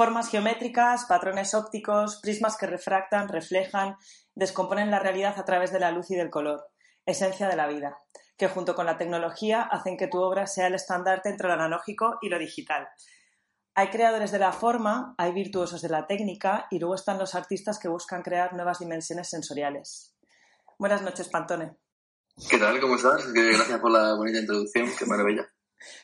Formas geométricas, patrones ópticos, prismas que refractan, reflejan, descomponen la realidad a través de la luz y del color, esencia de la vida, que junto con la tecnología hacen que tu obra sea el estandarte entre lo analógico y lo digital. Hay creadores de la forma, hay virtuosos de la técnica y luego están los artistas que buscan crear nuevas dimensiones sensoriales. Buenas noches, Pantone. ¿Qué tal? ¿Cómo estás? Gracias por la bonita introducción, qué maravilla.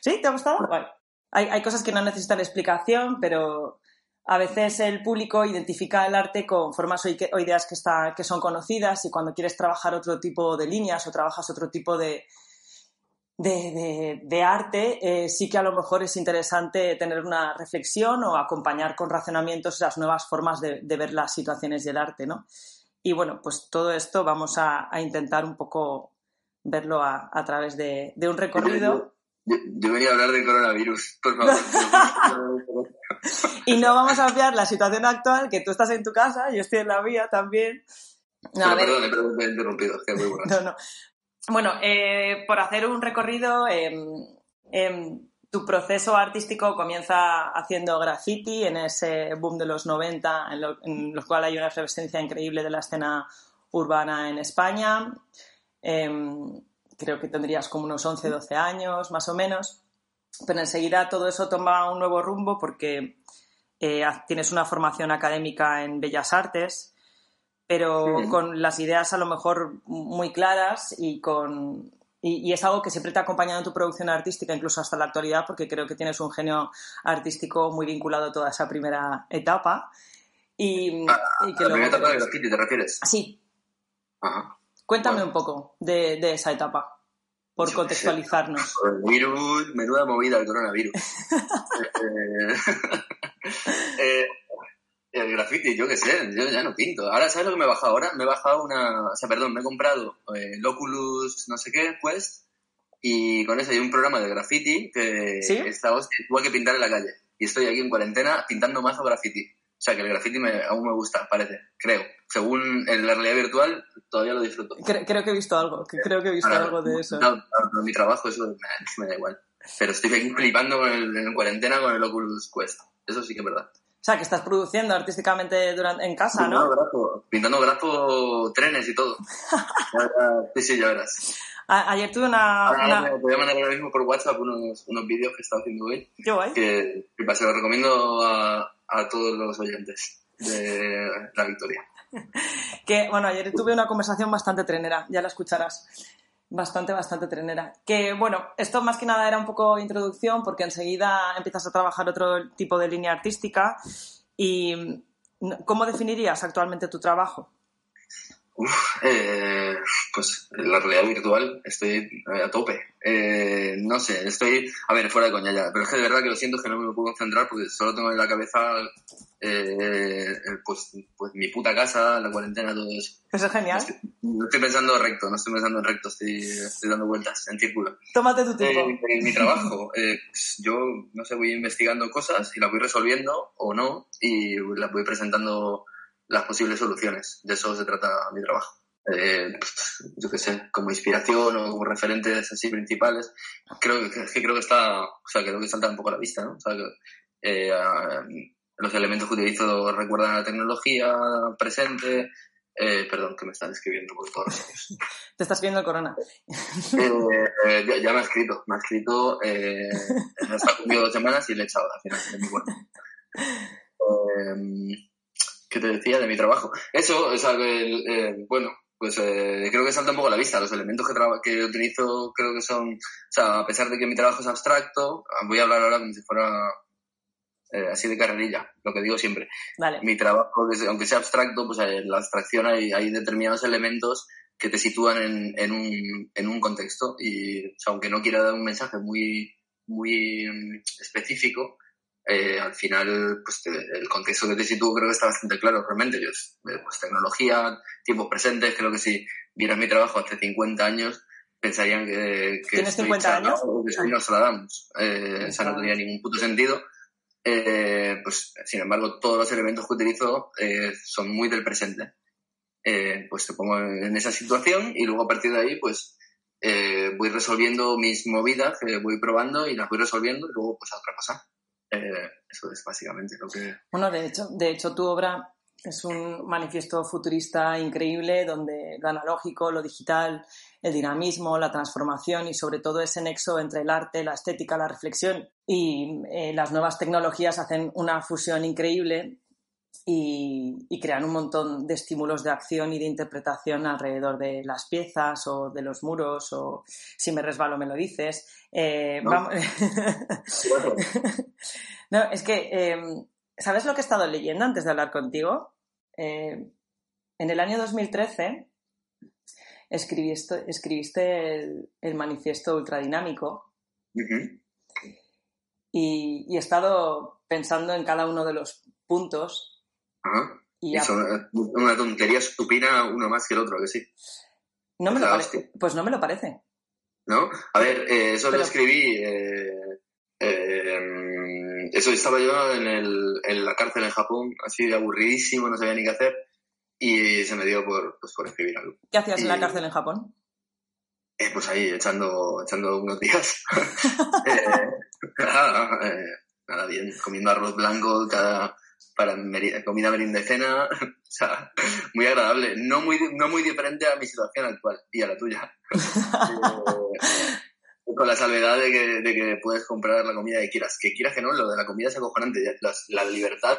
¿Sí? ¿Te ha gustado? Vale. Hay, hay cosas que no necesitan explicación, pero a veces el público identifica el arte con formas o ide- o ideas que, que son conocidas y cuando quieres trabajar otro tipo de líneas o trabajas otro tipo de, de, arte, eh, sí que a lo mejor es interesante tener una reflexión o acompañar con razonamientos las nuevas formas de, ver las situaciones del arte, ¿no? Y bueno, pues todo esto vamos a, intentar un poco verlo a, través de un recorrido. Yo, yo venía a hablar del coronavirus, por favor. Y no vamos a obviar la situación actual, que tú estás en tu casa, yo estoy en la mía también. No, perdón, he interrumpido, que muy borracho. no, no. Bueno, eh, por hacer un recorrido, em, em, tu proceso artístico comienza haciendo graffiti en ese boom de los 90, en lo, en lo cual hay una efervescencia increíble de la escena urbana en España. Creo que tendrías como unos 11, 12 años, más o menos. Pero enseguida todo eso toma un nuevo rumbo porque eh, tienes una formación académica en Bellas Artes, pero Sí. con las ideas a lo mejor muy claras y con y, y es algo que siempre te ha acompañado en tu producción artística, incluso hasta la actualidad, porque creo que tienes un genio artístico muy vinculado a toda esa primera etapa. Y, y que La luego- primera etapa de graffiti, ¿te refieres? Sí, Ajá. Cuéntame Bueno. un poco de, de esa etapa, por Yo contextualizarnos. Coronavirus, menuda movida el coronavirus. Eh, eh, el graffiti, yo qué sé, yo ya no pinto. Ahora, ¿sabes lo que me he bajado ahora? Me he bajado una, o sea, perdón, me he comprado eh, el Oculus no sé qué, Quest, y con eso hay un programa de graffiti que ¿Sí? esta hostia, tuve que pintar en la calle. Y estoy aquí en cuarentena pintando mazo graffiti. O sea, que el graffiti me, aún me gusta, parece, creo. Según en la realidad virtual, todavía lo disfruto. Cre- creo que he visto algo, que creo que he visto Ahora, algo de eso. No, no, no, mi trabajo, eso me, me da igual. Pero estoy aquí flipando con el, en cuarentena con el Oculus Quest. Eso sí que es verdad. O sea, que estás produciendo artísticamente durante, en casa, Pintando ¿no? grafo, pintando grafo, trenes y todo. Sí, sí, ya verás. A- ayer tuve una... Ahora, una- te voy a mandar ahora mismo por WhatsApp unos, unos vídeos que he estado haciendo hoy. Qué guay. Que, que se los recomiendo a, a todos los oyentes de La Victoria. Que, bueno, ayer tuve una conversación bastante trenera, ya la escucharás. Bastante, bastante trenera. Que, bueno, esto más que nada era un poco introducción porque enseguida empiezas a trabajar otro tipo de línea artística. ¿Y cómo definirías actualmente tu trabajo? Uf, eh, pues la realidad virtual estoy eh, a tope. Eh, no sé, estoy, a ver, fuera de coña ya, pero es que de verdad que lo siento es que no me puedo concentrar porque solo tengo en la cabeza eh, pues, pues mi puta casa, la cuarentena, todo eso. Eso es genial. No estoy pensando recto, no estoy pensando en recto, estoy, estoy dando vueltas en círculo. Tómate tu tiempo. Eh, en mi trabajo, eh, yo, no sé, voy investigando cosas y las voy resolviendo o no y las voy presentando las posibles soluciones. De eso se trata mi trabajo. Eh, pues, yo qué sé, como inspiración o como referentes así principales. Creo que, que creo que está, o sea, creo que salta un poco a la vista, ¿no? O sea, que, eh, a- los elementos que utilizo recuerdan a la tecnología presente. Eh, perdón, que me están escribiendo por todos. Te estás viendo el corona. Eh, eh, ya, ya me ha escrito, me ha escrito, eh, me ha conmigo dos semanas y le he echado al final de mi Eh, ¿Qué te decía de mi trabajo? Eso, o sea, que, eh, bueno, pues eh, creo que salta un poco a la vista. Los elementos que, que utilizo creo que son, o sea, a pesar de que mi trabajo es abstracto, voy a hablar ahora como si fuera eh, así de carrerilla, lo que digo siempre Dale. mi trabajo, aunque sea abstracto, pues en la abstracción hay, hay determinados elementos que te sitúan en, en, un, en un contexto y o sea, aunque no quiera dar un mensaje muy, muy mm, específico, eh, al final, pues el contexto que te sitúo creo que está bastante claro realmente. Yo, eh, pues tecnología, tiempos presentes, creo que si vieras mi trabajo hace 50 años, pensarían que, que ¿Tienes 50 años? que soy Nostradamus. Eh, o sea, no tenía ningún puto sentido. Eh, pues, sin embargo, todos los elementos que utilizo eh, son muy del presente. Eh, pues te pongo en esa situación y luego a partir de ahí, pues eh, voy resolviendo mis movidas, eh, voy probando y las voy resolviendo y luego pues a otra cosa. Eh, eso es básicamente lo que... Bueno, de hecho, de hecho tu obra es un manifiesto futurista increíble donde lo analógico, lo digital, el dinamismo, la transformación y sobre todo ese nexo entre el arte, la estética, la reflexión y eh, las nuevas tecnologías hacen una fusión increíble y, y, crean un montón de estímulos de acción y de interpretación alrededor de las piezas o de los muros o si me resbalo me lo dices. Eh, No. vamos- Bueno, no, es que, eh, ¿sabes lo que he estado leyendo antes de hablar contigo? Eh, en el año 2013 escribiste, escribiste el, el manifiesto ultradinámico y he estado pensando en cada uno de los puntos Ajá. y Y a- son eh, una tontería estupina uno más que el otro, que sí. no me lo la pare- hostia. pues no me lo parece. ¿No? A ver, eh, eso Pero- lo escribí. eh, eh, eso estaba yo en, el, en la cárcel en Japón, así aburridísimo, no sabía ni qué hacer. Y se me dio por, pues, por escribir algo. ¿Qué hacías en la cárcel en Japón? Eh, pues ahí, echando, echando unos días. Eh, nada, eh, nada, bien, comiendo arroz blanco cada, para meri- comida merienda y cena. o sea, muy agradable. No muy, no muy diferente a mi situación actual y a la tuya. Eh, con la salvedad de que, de que puedes comprar la comida que quieras. Que quieras que no, lo de la comida es acojonante. Las- La, libertad,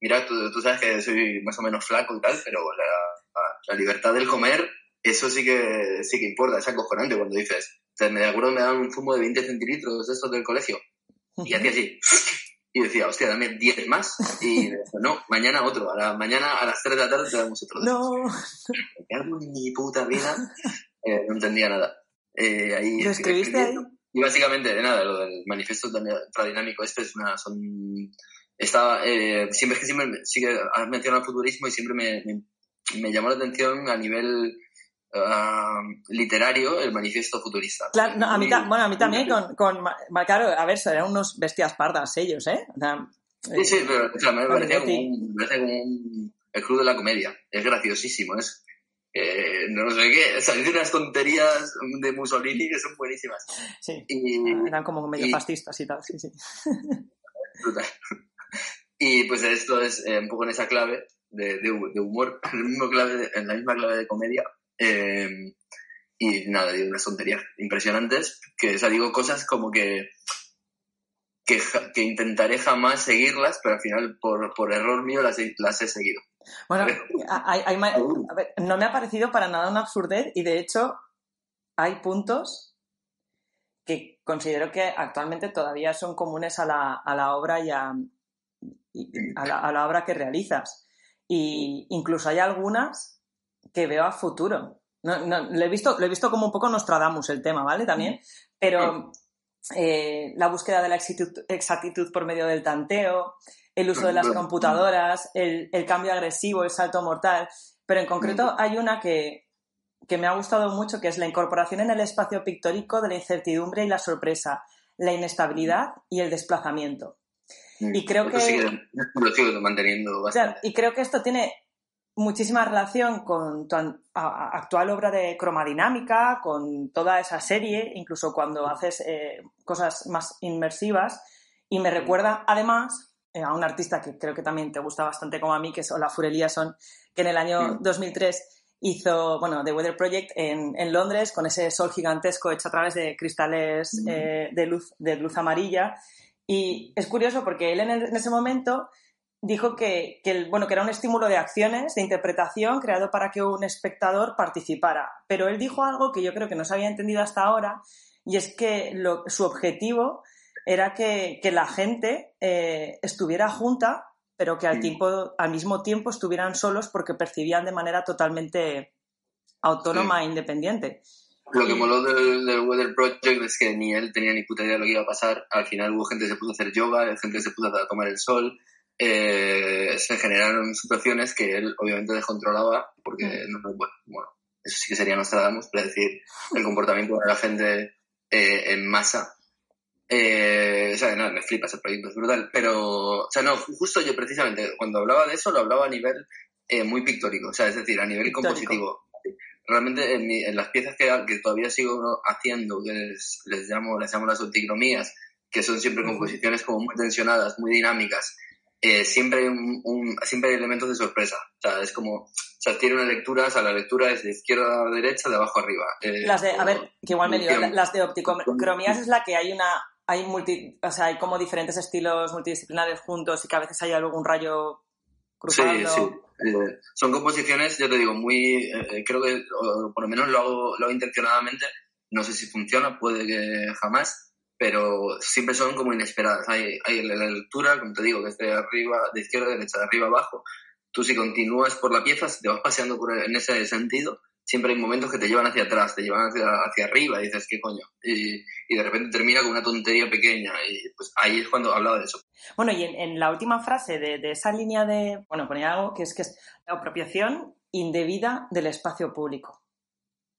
mira, tú, tú sabes que soy más o menos flaco y tal, pero la, la- la libertad del comer, eso sí que, sí que importa, es acojonante cuando dices, o sea, me acuerdo me daban un zumo de 20 centilitros de estos del colegio y hacía así. Y decía, hostia, dame 10 más. Y decía, no, mañana otro. A la, mañana a las 3 de la tarde te damos otro. No, Me cago en mi puta vida. Eh, no entendía nada. Eh, ahí, ¿lo escribiste ahí? y básicamente, nada, lo del manifiesto tradinámico este es una, son, estaba, eh, siempre es que siempre, sí que has mencionado el futurismo y siempre me, me, me llamó la atención a nivel ah, literario el manifiesto futurista. Claro, no, a mí, bueno, a mí también con, con claro, a ver, eran unos bestias pardas ellos, ¿eh? O sea, Sí, sí, pero o sea, me parecía como un, me parecía como un- el club de la comedia. Es graciosísimo, es, eh, no sé qué, salir de unas tonterías de Mussolini que son buenísimas. sí, Y, eran como medio y- fascistas y tal, sí, sí. brutal. Y pues esto es eh, un poco en esa clave de, de, de humor, en, el mismo clave de- en la misma clave de comedia. Eh, y nada, digo unas tonterías impresionantes, que o sea, digo cosas como que, que, intentaré jamás seguirlas, pero al final por, por error mío las he, las he seguido. Bueno, hay- hay ma- a ver, no me ha parecido para nada una absurdez y de hecho hay puntos que considero que actualmente todavía son comunes a la, a la obra y a, y a la, a la obra que realizas. Y incluso hay algunas que veo a futuro. No, no, lo, he visto, lo he visto como un poco Nostradamus el tema, ¿vale? También. Pero eh, la búsqueda de la exactitud, exactitud por medio del tanteo, el uso de las computadoras, el, el cambio agresivo, el salto mortal. Pero en concreto hay una que, que me ha gustado mucho, que es la incorporación en el espacio pictórico de la incertidumbre y la sorpresa, la inestabilidad y el desplazamiento. Y creo que- sí lo sigo manteniendo bastante. y creo que esto tiene muchísima relación con tu actual obra de cromadinámica, con toda esa serie, incluso cuando haces eh, cosas más inmersivas. Y me recuerda, además, eh, a un artista que creo que también te gusta bastante como a mí, que es Olafur Eliasson, que en el año Mm. 2003 hizo, bueno, The Weather Project en, en Londres con ese sol gigantesco hecho a través de cristales eh, de, luz, de luz amarilla. Y es curioso porque él en, el- en ese momento dijo que, que el- bueno, que era un estímulo de acciones, de interpretación, creado para que un espectador participara. Pero él dijo algo que yo creo que no se había entendido hasta ahora, y es que lo- su objetivo era que, que la gente eh, estuviera junta, pero que al, tiempo, al mismo tiempo estuvieran solos porque percibían de manera totalmente autónoma e independiente. Lo que moló del, del, Weather Project es que ni él tenía ni puta idea de lo que iba a pasar. Al final hubo gente que se puso a hacer yoga, gente que se puso a tomar el sol. Eh, se generaron situaciones que él obviamente descontrolaba porque, mm. no, bueno, bueno, eso sí que sería Nostradamus, predecir el comportamiento de la gente eh, en masa. Eh, o sea, no, me flipa ese proyecto, es brutal. Pero, o sea, no, justo yo precisamente cuando hablaba de eso lo hablaba a nivel eh, muy pictórico, o sea, es decir, a nivel compositivo. Realmente en, las piezas que, que, todavía sigo haciendo, que les, les, llamo, les llamo las opticromías, que son siempre composiciones como muy tensionadas, muy dinámicas, eh, siempre, hay un, siempre hay elementos de sorpresa. O sea, es como, o sea, tiene una lectura, o sea, la lectura es de izquierda a derecha, de abajo a arriba. Eh, las de, a ver, que igual me digo, las de opticromías es la que hay una, hay multi, o sea, hay como diferentes estilos multidisciplinares juntos y que a veces hay algún rayo cruzando. Sí, sí. Eh, son composiciones, yo te digo, muy, creo que, por lo menos lo hago, lo hago intencionadamente, no sé si funciona, puede que jamás, pero siempre son como inesperadas. Hay, la lectura, como te digo, que es arriba, de izquierda a derecha, de arriba a abajo. Tú si continúas por la pieza, si te vas paseando por, en ese sentido, siempre hay momentos que te llevan hacia atrás, te llevan hacia, hacia arriba y dices, ¿qué coño? Y, de repente termina con una tontería pequeña y pues ahí es cuando hablaba de eso. Bueno, y en, en la última frase de, de, esa línea de, bueno, ponía algo que es que es la apropiación indebida del espacio público.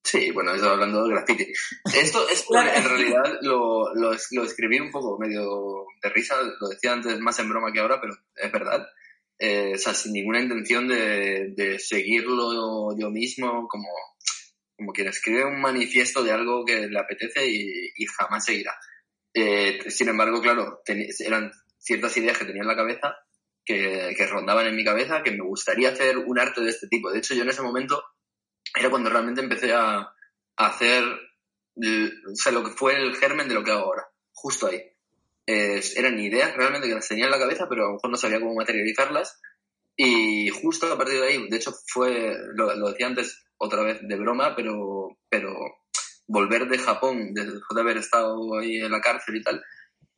Sí, bueno, eso hablando de graffiti. Esto, es en realidad lo, lo, lo, escribí un poco medio de risa, lo decía antes más en broma que ahora, pero es verdad. Eh, o sea, sin ninguna intención de, de seguirlo yo mismo como, como quien escribe un manifiesto de algo que le apetece y, y jamás seguirá. Eh, sin embargo, claro, eran ciertas ideas que tenía en la cabeza que, que rondaban en mi cabeza que me gustaría hacer un arte de este tipo. De hecho, yo en ese momento era cuando realmente empecé a, hacer o sea, lo que fue el germen de lo que hago ahora, justo ahí. eran ideas realmente que las tenía en la cabeza, pero a lo mejor no sabía cómo materializarlas. Y justo a partir de ahí, de hecho fue, lo, decía antes otra vez de broma, pero, pero volver de Japón, después de haber estado ahí en la cárcel y tal,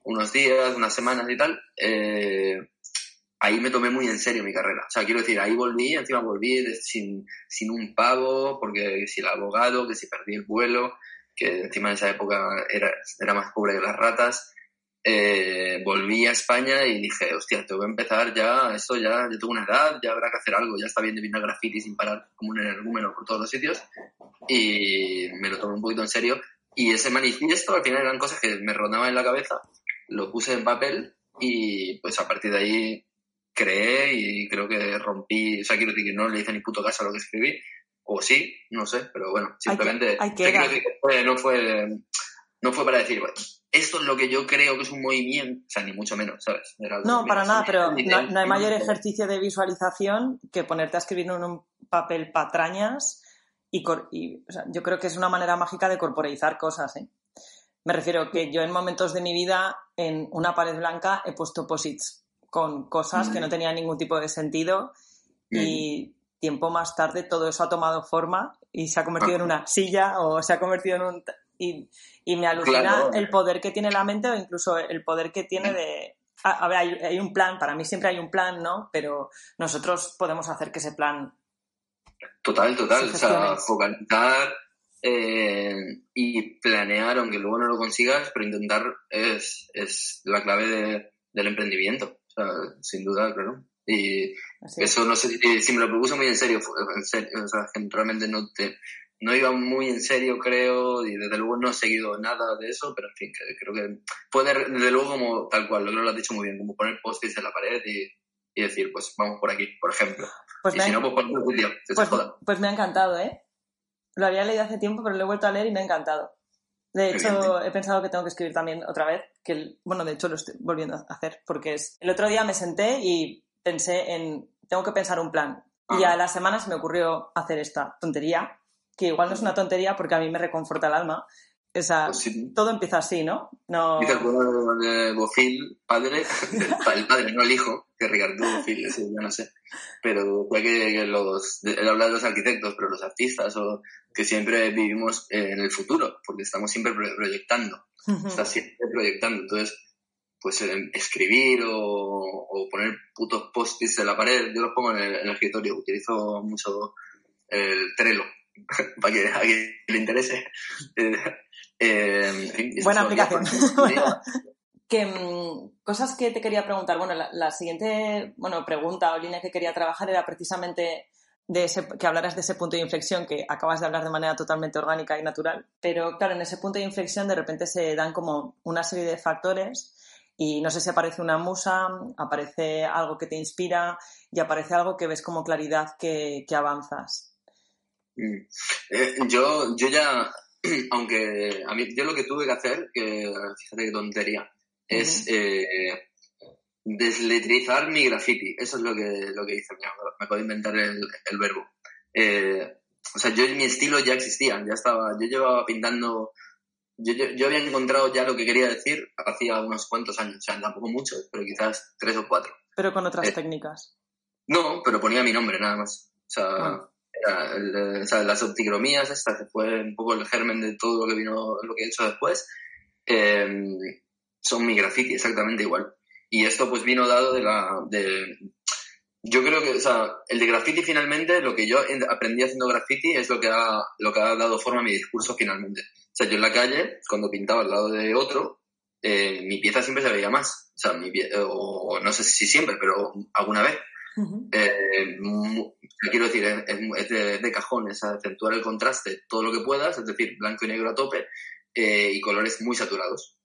unos días, unas semanas y tal, eh, ahí me tomé muy en serio mi carrera. O sea, quiero decir, ahí volví, encima volví sin, sin un pavo, porque si el abogado, que si perdí el vuelo, que encima en esa época era, era más pobre que las ratas. Eh, volví a España y dije, hostia, tengo que empezar ya, esto ya, yo tengo una edad, ya habrá que hacer algo, ya está bien de pintar graffiti sin parar como un energúmeno por todos los sitios. Y me lo tomé un poquito en serio. Y ese manifiesto al final eran cosas que me rondaban en la cabeza, lo puse en papel y pues a partir de ahí creé y creo que rompí, o sea, quiero decir que no le hice ni puto caso a lo que escribí, o sí, no sé, pero bueno, simplemente no fue no fue para decir, bueno, esto es lo que yo creo que es un movimiento, o sea, ni mucho menos, ¿sabes? no, para nada, pero no, hay mayor ejercicio de visualización que ponerte a escribir en un papel patrañas y, y o sea, yo creo que es una manera mágica de corporeizar cosas, ¿eh? Me refiero que yo en momentos de mi vida en una pared blanca he puesto posits con cosas que no tenían ningún tipo de sentido y tiempo más tarde todo eso ha tomado forma y se ha convertido en una silla o se ha convertido en un... Y, y me alucina el poder que tiene la mente o incluso el poder que tiene de... A, ver, hay, un plan, para mí siempre hay un plan, ¿no? Pero nosotros podemos hacer que ese plan... Total, total. O sea, focalizar eh, y planear, aunque luego no lo consigas, pero intentar es, es la clave de, del emprendimiento sin duda, claro. Y eso no sé si, me lo propuso muy en serio, en serio, o sea, realmente no te, no iba muy en serio, creo, y desde luego no he seguido nada de eso, pero en fin, creo que puede, desde luego, como tal cual, lo, lo has dicho muy bien, como poner post-its en la pared y, y, decir, pues vamos por aquí, por ejemplo. Pues y si no, pues poner un pues, pues me ha encantado, ¿eh? Lo había leído hace tiempo, pero lo he vuelto a leer y me ha encantado. De hecho, he pensado que tengo que escribir también otra vez, que bueno, de hecho lo estoy volviendo a hacer, porque es... El otro día me senté y pensé en, tengo que pensar un plan. Y a las semanas me ocurrió hacer esta tontería, que igual no es una tontería porque a mí me reconforta el alma, esa, pues todo empieza así, ¿no? no... Dice de Bofil, padre, el padre, no el hijo, que Ricardo Bofil, ese, yo no sé. Pero puede que, los, él habla de los arquitectos, pero los artistas, o que siempre vivimos en el futuro, porque estamos siempre proyectando, está siempre proyectando. Entonces, pues eh, escribir o, o poner putos post-its en la pared, yo los pongo en el, en el escritorio, utilizo mucho el Trello para que a quien le interese. Eh, Buena aplicación. que, mm, cosas que te quería preguntar. Bueno, la, siguiente bueno, pregunta o línea que quería trabajar era precisamente de ese, que hablaras de ese punto de inflexión que acabas de hablar de manera totalmente orgánica y natural. Pero claro, en ese punto de inflexión de repente se dan como una serie de factores y no sé si aparece una musa, aparece algo que te inspira y aparece algo que ves como claridad que, avanzas. Mm. Eh, yo, yo ya, aunque a mí, yo lo que tuve que hacer, que fíjate qué tontería, es eh, desletrizar mi graffiti. Eso es lo que, lo que hice. Me puedo inventar el, verbo. Eh, o sea, yo mi estilo ya existía, ya estaba, yo llevaba pintando yo, yo, había encontrado ya lo que quería decir hacía unos cuantos años, o sea, tampoco mucho, pero quizás tres o cuatro. Pero con otras eh, técnicas. No, pero ponía mi nombre nada más. O sea, ah. Era o sea, las opticromías, esta que fue un poco el germen de todo lo que vino, lo que he hecho después, em, son mi graffiti exactamente igual. Y esto pues vino dado de la, de, yo creo que, o sea, el de graffiti finalmente, lo que yo aprendí haciendo graffiti es lo que ha, lo que ha dado forma a mi discurso finalmente. O sea, yo en la calle, cuando pintaba al lado de otro, eh, mi pieza siempre se veía más. O sea, mi o, no sé si siempre, pero alguna vez. Eh, quiero decir, es, de, cajón, es acentuar el contraste todo lo que puedas, es decir, blanco y negro a tope, eh, y colores muy saturados.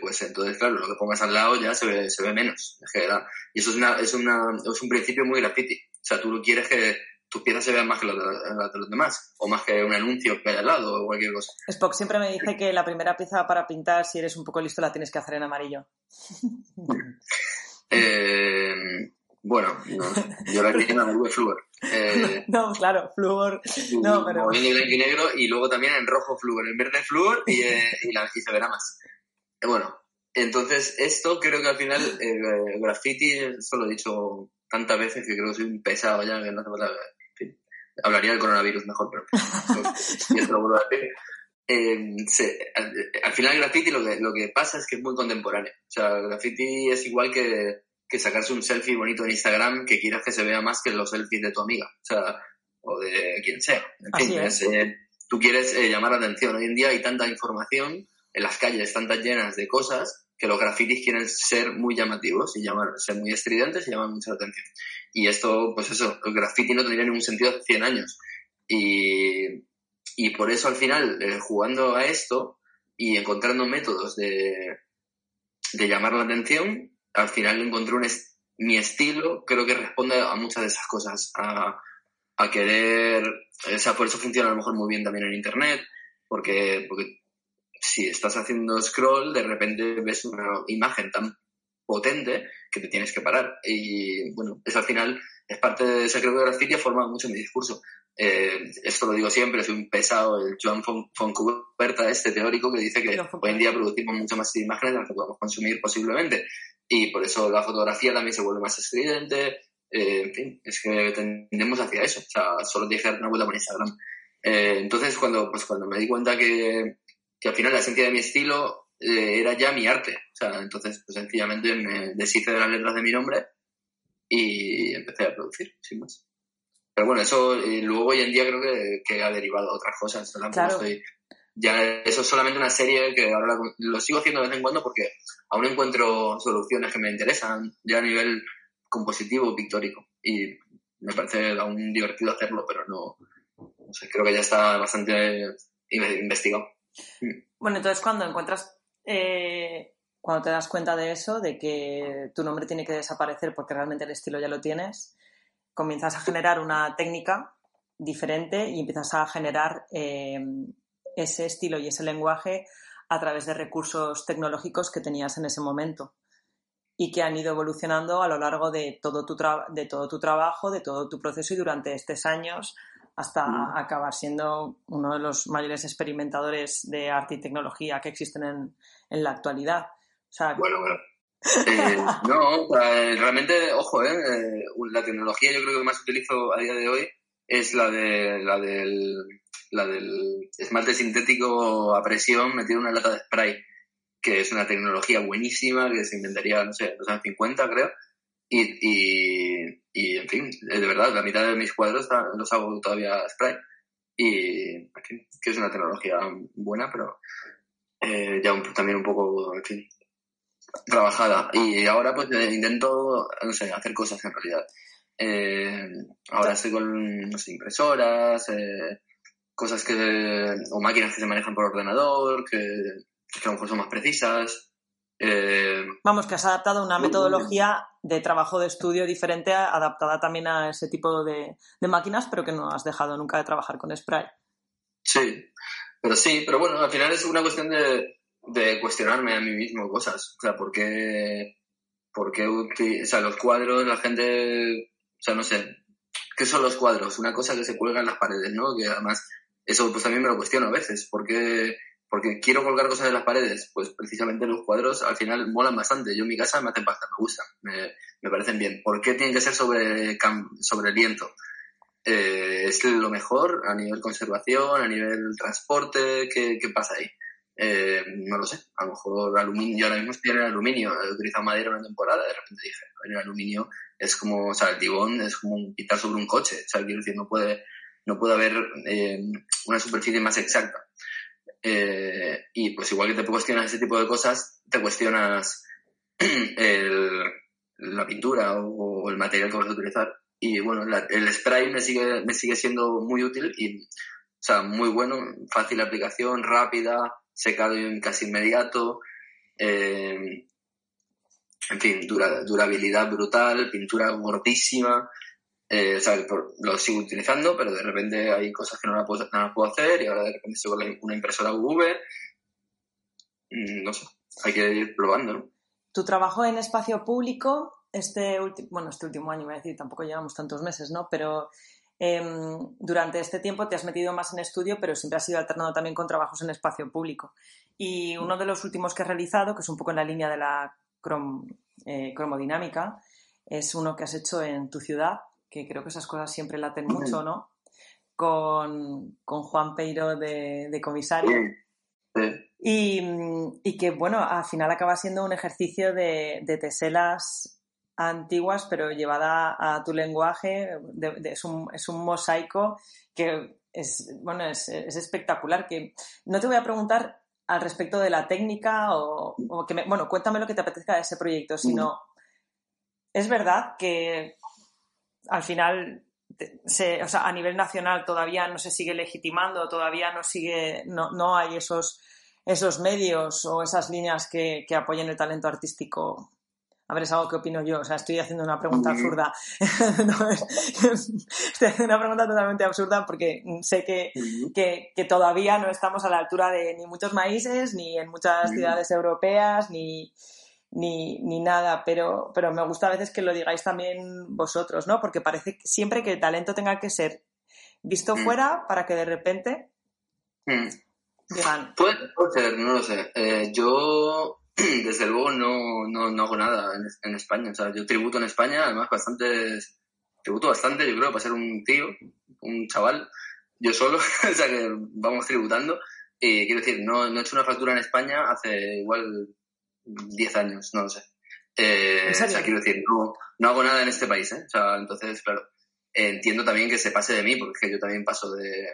pues entonces, claro, lo que pongas al lado ya se ve, se ve menos, en general. Y eso es, una, es, una, es un principio muy graffiti. O sea, tú quieres que tus piezas se vean más que las de, los demás, o más que un anuncio que hay al lado, o cualquier cosa. Spock siempre me dice que la primera pieza para pintar, si eres un poco listo, la tienes que hacer en amarillo. eh, bueno, no, yo la hice en amarillo fluor. Eh, no, claro, fluor. No, pero... En blanco y negro, y luego también en rojo fluor, en verde fluor, y, eh, y, la, y se verá más. Eh, bueno, entonces esto creo que al final, el graffiti, esto lo he dicho tantas veces que creo que soy un pesado ya, que no hace falta hablaría del coronavirus mejor, pero eh, al, final el graffiti lo que, lo que pasa es que es muy contemporáneo. O sea, el graffiti es igual que, que sacarse un selfie bonito en Instagram que quieras que se vea más que los selfies de tu amiga. O sea, o de quien sea. Eh, tú quieres eh, llamar la atención. Hoy en día hay tanta información en las calles, tantas llenas de cosas, que los grafitis quieren ser muy llamativos y llamar, ser muy estridentes y llamar mucha atención. Y esto, pues eso, el graffiti no tendría ningún sentido hace 100 años. Y, y por eso al final, eh, jugando a esto y encontrando métodos de, de llamar la atención, al final encontré un mi estilo, creo que responde a muchas de esas cosas, a, a querer, o sea, por eso funciona a lo mejor muy bien también en Internet, porque, porque si estás haciendo scroll, de repente ves una imagen tan potente que te tienes que parar. Y bueno, eso al final es parte de ese creo que formado mucho mi discurso. Eh, esto lo digo siempre, soy un pesado, el Joan Foncuberta, este teórico, que dice que hoy en día producimos mucho más imágenes de las que podemos consumir posiblemente. Y por eso la fotografía también se vuelve más estridente. Eh, en fin, es que tendemos hacia eso. O sea, solo que dar una vuelta por Instagram. Eh, entonces, cuando, pues, cuando me di cuenta que, que al final la esencia de mi estilo eh, era ya mi arte. O sea, entonces, pues sencillamente me deshice de las letras de mi nombre y empecé a producir, sin más. Pero bueno, eso eh, luego hoy en día creo que, ha derivado a otras cosas. Ya eso es solamente una serie que ahora lo sigo haciendo de vez en cuando porque aún encuentro soluciones que me interesan ya a nivel compositivo, pictórico. Y me parece aún divertido hacerlo, pero no, sé, creo que ya está bastante investigado. Bueno, entonces cuando encuentras, eh, cuando te das cuenta de eso, de que tu nombre tiene que desaparecer porque realmente el estilo ya lo tienes, comienzas a generar una técnica diferente y empiezas a generar eh, ese estilo y ese lenguaje a través de recursos tecnológicos que tenías en ese momento y que han ido evolucionando a lo largo de todo tu, de todo tu trabajo, de todo tu proceso y durante estos años hasta mm. acabar siendo uno de los mayores experimentadores de arte y tecnología que existen en, en la actualidad. bueno, bueno. Eh, no, realmente, ojo, eh, eh, la tecnología yo creo que más utilizo a día de hoy es la de la del, la del esmalte sintético a presión metido en una lata de spray, que es una tecnología buenísima que se inventaría, no sé, en los años 50 creo, y, y, en fin, de verdad, la mitad de mis cuadros los hago todavía spray. y que es una tecnología buena, pero eh, ya también un poco, en fin, trabajada. Y ahora pues eh, intento, no sé, hacer cosas en realidad. Eh, ahora estoy con, impresoras, cosas que, o máquinas que se manejan por ordenador, que, que a lo mejor son más precisas. Vamos, que has adaptado una metodología de trabajo de estudio diferente, adaptada también a ese tipo de, de, máquinas, pero que no has dejado nunca de trabajar con spray. Sí, pero sí, pero bueno, al final es una cuestión de, de cuestionarme a mí mismo cosas. O sea, ¿por qué, por qué o sea, los cuadros, la gente, o sea, no sé, ¿qué son los cuadros? Una cosa que se cuelga en las paredes, ¿no? Que además, eso pues también me lo cuestiono a veces. ¿Por qué, porque quiero colgar cosas en las paredes? Pues precisamente los cuadros al final molan bastante. Yo en mi casa me hacen pasta, me gustan, me, parecen bien. ¿Por qué tienen que ser sobre, sobre viento? Eh, ¿Es lo mejor a nivel conservación, a nivel transporte? ¿Qué, qué pasa ahí? Eh, no lo sé, a lo mejor aluminio, yo ahora mismo estoy en aluminio, he utilizado madera una temporada, de repente dije, el aluminio es como, o sea, el tibón es como un pintar sobre un coche, o sea, quiero decir, no puede, no puede haber eh, una superficie más exacta. Eh, y pues igual que te cuestionas ese tipo de cosas, te cuestionas la pintura o, el material que vas a utilizar. Y bueno, el spray me sigue, me sigue siendo muy útil y, o sea, muy bueno, fácil aplicación, rápida, secado casi inmediato. Eh, en fin, durabilidad brutal, pintura gordísima. Eh, o sea, lo sigo utilizando, pero de repente hay cosas que no las puedo, puedo hacer y ahora de repente con una impresora UV. Mm, no sé, hay que ir probando. Tu trabajo en espacio público, este, bueno, este último año, a decir, tampoco llevamos tantos meses, ¿no? Pero Em, durante este tiempo te has metido más en estudio, pero siempre has ido alternando también con trabajos en espacio público. Y uno de los últimos que has realizado, que es un poco en la línea de la eh, cromodinámica, es uno que has hecho en tu ciudad, que creo que esas cosas siempre laten mucho, ¿no? Con, Juan Peiro de, comisario. Y, que, bueno, al final acaba siendo un ejercicio de, de teselas antiguas, pero llevada a tu lenguaje, es, un, es, un, mosaico que es, bueno, es, es, espectacular. Que no te voy a preguntar al respecto de la técnica o, que me, bueno, cuéntame lo que te apetezca de ese proyecto, sino es verdad que al final se, o sea, a nivel nacional todavía no se sigue legitimando, todavía no sigue, no, no hay esos, esos medios o esas líneas que, que apoyen el talento artístico a ver, es algo que opino yo. O sea, estoy haciendo una pregunta absurda. estoy haciendo una pregunta totalmente absurda porque sé que, que, todavía no estamos a la altura de ni muchos maíces, ni en muchas ciudades europeas, ni, ni, ni, nada. Pero, pero me gusta a veces que lo digáis también vosotros, ¿no? Porque parece que siempre que el talento tenga que ser visto mm. fuera para que de repente mm. digan. Puede, ser, no lo sé. Eh, yo desde luego no, no, no hago nada en, en, España. O sea, yo tributo en España, además bastante, tributo bastante, yo creo, para ser un tío, un chaval, yo solo, o sea que vamos tributando. Y quiero decir, no, no he hecho una factura en España hace igual 10 años, no lo sé. Eh, o sea, quiero decir, no, no hago nada en este país, ¿eh? O sea, entonces, claro, entiendo también que se pase de mí, porque yo también paso de,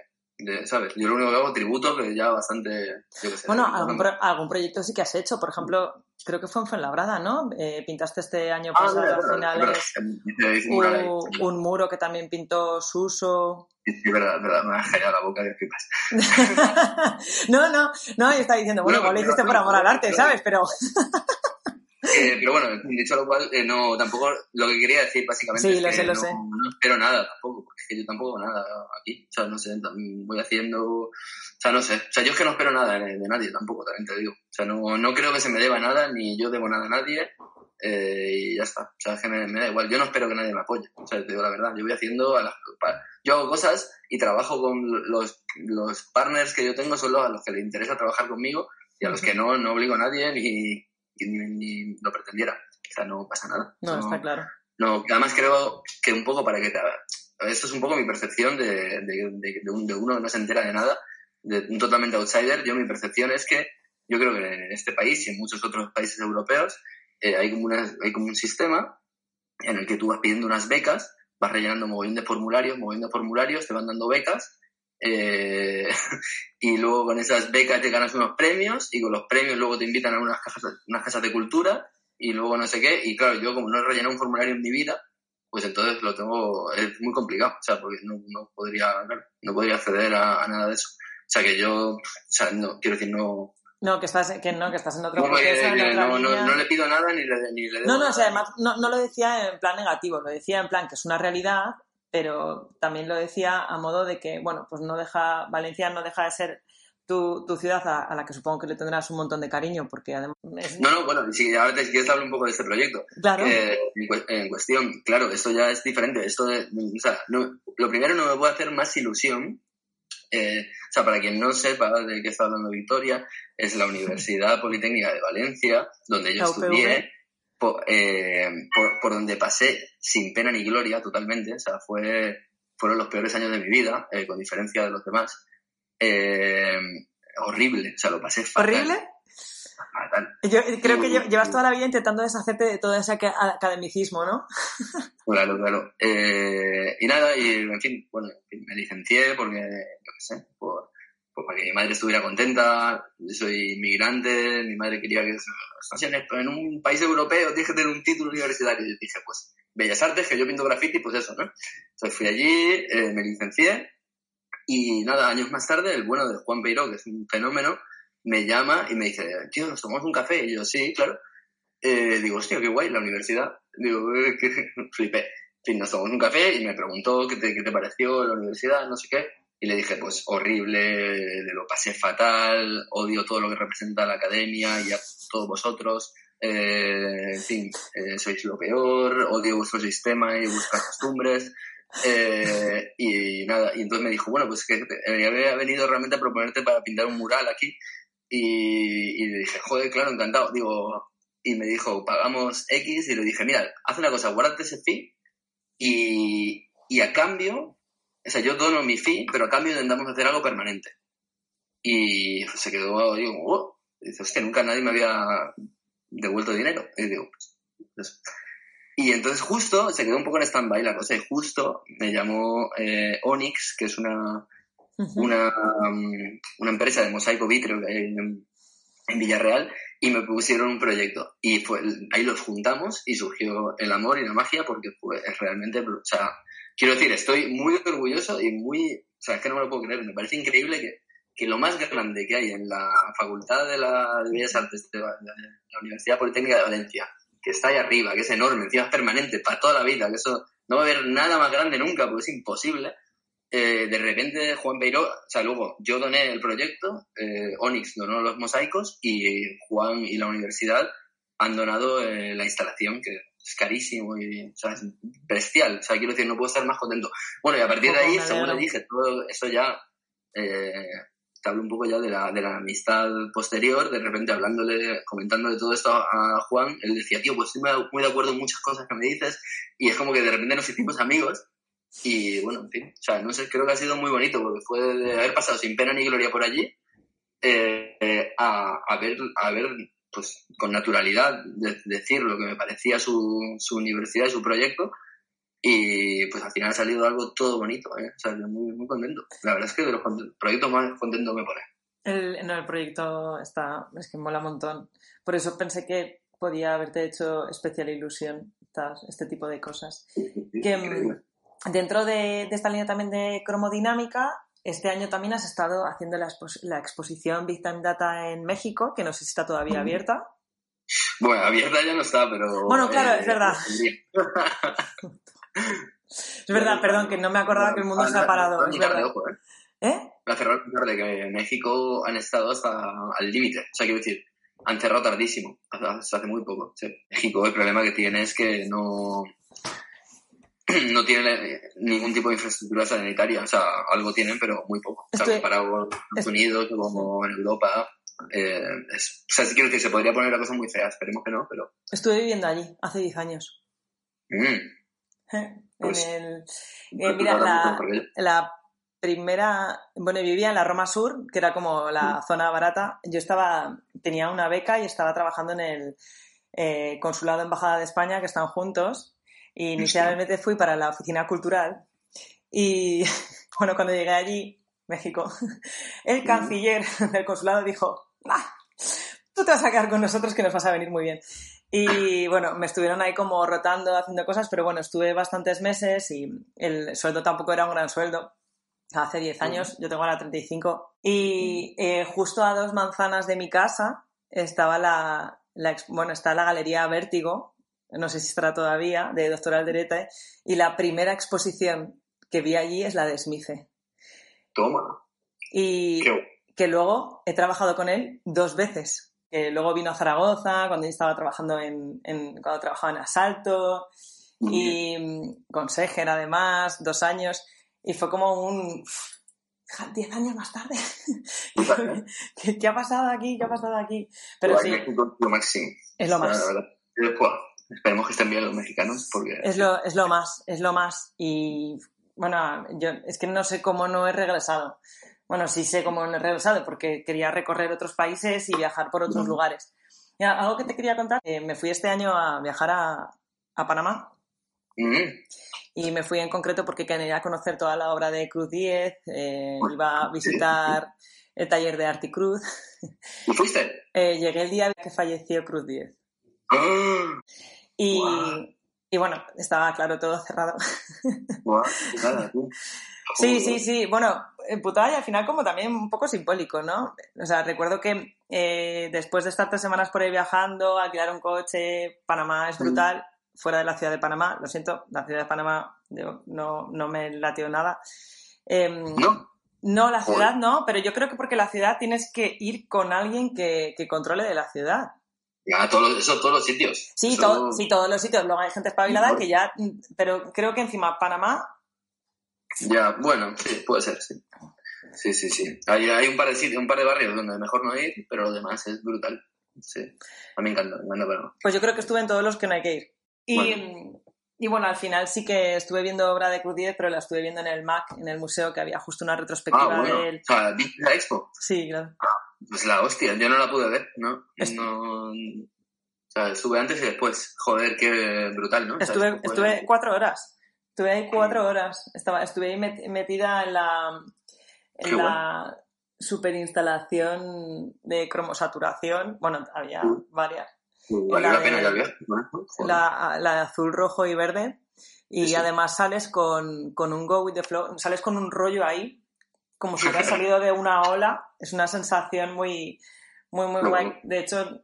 ¿sabes? Yo lo único que hago tributo, que ya bastante... bueno, algún, proyecto sí que has hecho, por ejemplo, creo que fue en Fuenlabrada, ¿no? Eh, pintaste este año ah, pasado al final un, muro que también pintó Suso. Sí, verdad, verdad, me ha callado la boca de flipas. no, no, no, yo estaba diciendo, bueno, igual lo hiciste por amor al arte, ¿sabes? Pero... Eh, pero bueno, dicho lo cual, eh, no, tampoco lo que quería decir básicamente es que no, no, espero nada tampoco, porque es que yo tampoco nada aquí. O sea, no sé, voy haciendo. O sea, no sé. O sea, yo es que no espero nada de, nadie tampoco, también te digo. O sea, no, no creo que se me deba nada, ni yo debo nada a nadie. Eh, y ya está. O sea, es que me, da igual. Yo no espero que nadie me apoye. O sea, te digo la verdad. Yo voy haciendo. A las, yo hago cosas y trabajo con los, los partners que yo tengo, son los a los que les interesa trabajar conmigo y a los que no, no obligo a nadie ni ni, lo pretendiera. O sea, no pasa nada. No, está claro. No, además creo que un poco para que te... Esto es un poco mi percepción de, de, de, uno que no se entera de nada, de un totalmente outsider. Yo mi percepción es que yo creo que en este país y en muchos otros países europeos eh, hay, como una, hay como un sistema en el que tú vas pidiendo unas becas, vas rellenando moviendo formularios, moviendo formularios, te van dando becas eh, y luego con esas becas te ganas unos premios y con los premios luego te invitan a unas casas, unas casas de cultura y luego no sé qué. Y claro, yo como no he rellenado un formulario en mi vida, pues entonces lo tengo, es muy complicado, o sea, porque no, no podría, no podría acceder a, nada de eso. O sea, que yo, o sea, no, quiero decir, no, no, que estás, que no, que estás en otro no, no, no, le pido nada ni le, ni le No, no, o sea, además no, no, lo decía en plan negativo, lo decía en plan que es una realidad, pero también lo decía a modo de que, bueno, pues no deja, Valencia no deja de ser tu, tu ciudad a, la que supongo que le tendrás un montón de cariño, porque además... No, no, bueno, si quieres hablar un poco de este proyecto. Claro. Eh, en, cuestión, claro, esto ya es diferente. Esto de, o sea, lo primero no me puede hacer más ilusión eh, o sea, para quien no sepa de qué está hablando Victoria, es la Universidad Politécnica de Valencia, donde yo estudié, eh, por, donde pasé sin pena ni gloria totalmente. O sea, fue, fueron los peores años de mi vida, eh, con diferencia de los demás. horrible, o sea, lo pasé fatal. ¿Horrible? Yo creo que llevas toda la vida intentando deshacerte de todo ese academicismo, ¿no? Claro, claro. Eh, y nada, y en fin, bueno, me licencié porque, yo qué sé, por, para que mi madre estuviera contenta. Yo soy inmigrante, mi madre quería que en un país europeo tienes que tener un título universitario. Y dije, pues, Bellas Artes, que yo pinto graffiti, pues eso, ¿no? Entonces fui allí, eh, me licencié y nada, años más tarde, el bueno de Juan Peiro, que es un fenómeno, me llama y me dice, tío, ¿nos tomamos un café? Y yo, sí, claro. Eh, digo, hostia, qué guay, la universidad. Digo, eh, flipé. En fin, nos tomamos un café y me preguntó qué te, qué te pareció la universidad, no sé qué. Y le dije, pues horrible, lo pasé fatal, odio todo lo que representa la academia y a todos vosotros. Eh, en fin, eh, sois lo peor, odio vuestro sistema y vuestras costumbres. Eh, y nada, y entonces me dijo, bueno, pues que había venido realmente a proponerte para pintar un mural aquí. Y, le dije, joder, claro, encantado. Digo, y me dijo, pagamos X. Y le dije, mira, haz una cosa, guárdate ese fee y, y a cambio, o sea, yo dono mi fee, pero a cambio intentamos hacer algo permanente. Y se quedó, digo, oh. dice, hostia, nunca nadie me había devuelto dinero. Y digo, pues, pues y entonces justo se quedó un poco en stand-by la cosa y justo me llamó eh, Onyx, que es una, una, um, una, empresa de mosaico vitreo que hay en, Villarreal, y me pusieron un proyecto. Y fue, ahí los juntamos y surgió el amor y la magia porque fue realmente, o quiero decir, estoy muy orgulloso y muy, o sea, es que no me lo puedo creer, me parece increíble que, que lo más grande que hay en la Facultad de, la, de Bellas Artes de la Universidad Politécnica de Valencia que está ahí arriba, que es enorme, encima es permanente, para toda la vida, que eso no va a haber nada más grande nunca, porque es imposible. Eh, de repente Juan Beiró, o sea, luego yo doné el proyecto, eh, Onyx donó los mosaicos y Juan y la universidad han donado eh, la instalación, que es carísimo y o sea, es bestial. O sea, quiero decir, no puedo estar más contento. Bueno, y a partir de ahí, según le dije, todo eso ya eh, te hablo un poco ya de la, de la amistad posterior, de repente hablándole, comentándole todo esto a Juan, él decía, tío, pues estoy muy de acuerdo en muchas cosas que me dices, y es como que de repente nos hicimos amigos, y bueno, en fin, o sea, no sé, creo que ha sido muy bonito, porque fue de haber pasado sin pena ni gloria por allí, eh, a, a, ver, a ver, pues con naturalidad, decir lo que me parecía su, su universidad y su proyecto, y pues al final ha salido algo todo bonito, ¿eh? O sea, muy, muy contento. La verdad es que de los proyectos más contentos me pone. El, no, el proyecto está, es que mola un montón. Por eso pensé que podía haberte hecho especial ilusión este tipo de cosas. Que mm, dentro de, esta línea también de cromodinámica, este año también has estado haciendo la, la, exposición Big Time Data en México, que no sé si está todavía abierta. Bueno, abierta ya no está, pero... Bueno, claro, es eh, verdad. Es verdad, perdón, que no me acordaba que el mundo se ha parado. Es verdad. ¿eh? ¿Eh? La cerraron tarde, que en México han estado hasta al límite. O sea, quiero decir, han cerrado tardísimo, hasta hace muy poco. México el problema que tiene es que no, no tiene ningún tipo de infraestructura sanitaria. O sea, algo tienen, pero muy poco. O sea, comparado con Estados Unidos, como en Europa. Eh, o sea, quiero decir, se podría poner la cosa muy fea, esperemos que no, pero... Estuve viviendo allí hace 10 años. Mm. Pues, en el, eh, mira, la, primera, bueno, vivía en la Roma Sur, que era como la zona barata. Yo estaba, tenía una beca y estaba trabajando en el eh, Consulado Embajada de España, que están juntos. Y inicialmente fui para la oficina cultural. Y bueno, cuando llegué allí, México, el canciller del consulado dijo, ah, tú te vas a quedar con nosotros que nos vas a venir muy bien. Y bueno, me estuvieron ahí como rotando, haciendo cosas, pero bueno, estuve bastantes meses y el sueldo tampoco era un gran sueldo. Hace 10 años, yo tengo ahora 35. Y eh, justo a dos manzanas de mi casa estaba la, bueno, está la Galería Vértigo, no sé si estará todavía, de Doctor Alderete, y la primera exposición que vi allí es la de Smice. Toma. Y que luego he trabajado con él dos veces. Que luego vino a Zaragoza cuando yo estaba trabajando en, cuando trabajaba en Asalto y con Seger además, dos años. Y fue como un diez años más tarde. ¿Qué, ha pasado aquí? ¿Qué ha pasado aquí? Pero sí. Es lo más. Esperemos que estén bien los mexicanos porque... Es lo, es lo más, es lo más. Y bueno, yo es que no sé cómo no he regresado. Bueno, sí sé cómo no he regresado porque quería recorrer otros países y viajar por otros lugares. algo que te quería contar, eh, me fui este año a viajar a, a Panamá. Y me fui en concreto porque quería conocer toda la obra de Cruz Diez, eh, iba a visitar el taller de Arte Cruz. ¿Y fuiste? Eh, llegué el día que falleció Cruz Diez. ¡Ah! Y, bueno, estaba claro todo cerrado. sí, sí, sí. Bueno, putada y al final como también un poco simbólico, ¿no? O sea, recuerdo que eh, después de estar tres semanas por ahí viajando, alquilar un coche, Panamá es brutal, fuera de la ciudad de Panamá, lo siento, la ciudad de Panamá no, no me latió nada. Em, no. No, la ciudad no, pero yo creo que porque la ciudad tienes que ir con alguien que, que controle de la ciudad. Ya, todos, eso todos los sitios. Sí, sí, todos los sitios. Luego hay gente espabilada que ya. Pero creo que encima Panamá. Ya, bueno, sí, puede ser, sí. Sí, sí, sí. Hay, hay un, par de sitios, un par de barrios donde mejor no ir, pero lo demás es brutal. Sí. A mí me encanta, me encanta Pues yo creo que estuve en todos los que no hay que ir. Y bueno. y bueno, al final sí que estuve viendo obra de Cruz pero la estuve viendo en el MAC, en el museo, que había justo una retrospectiva ah, bueno. de él. O sea, la expo? Sí, claro. Ah, pues la hostia, yo no la pude ver, ¿no? no... O sea, estuve antes y después. Joder, qué brutal, ¿no? Estuve, estuve cuatro horas. Estuve ahí cuatro horas. Estaba, estuve ahí metida en la, en la superinstalación de cromosaturación. Bueno, había varias. Vale la, pena ya la, la de azul, rojo y verde. Y además sales con, con un go with the flow, sales con un rollo ahí como si hubiera salido de una ola. Es una sensación muy, muy, muy guay. De hecho,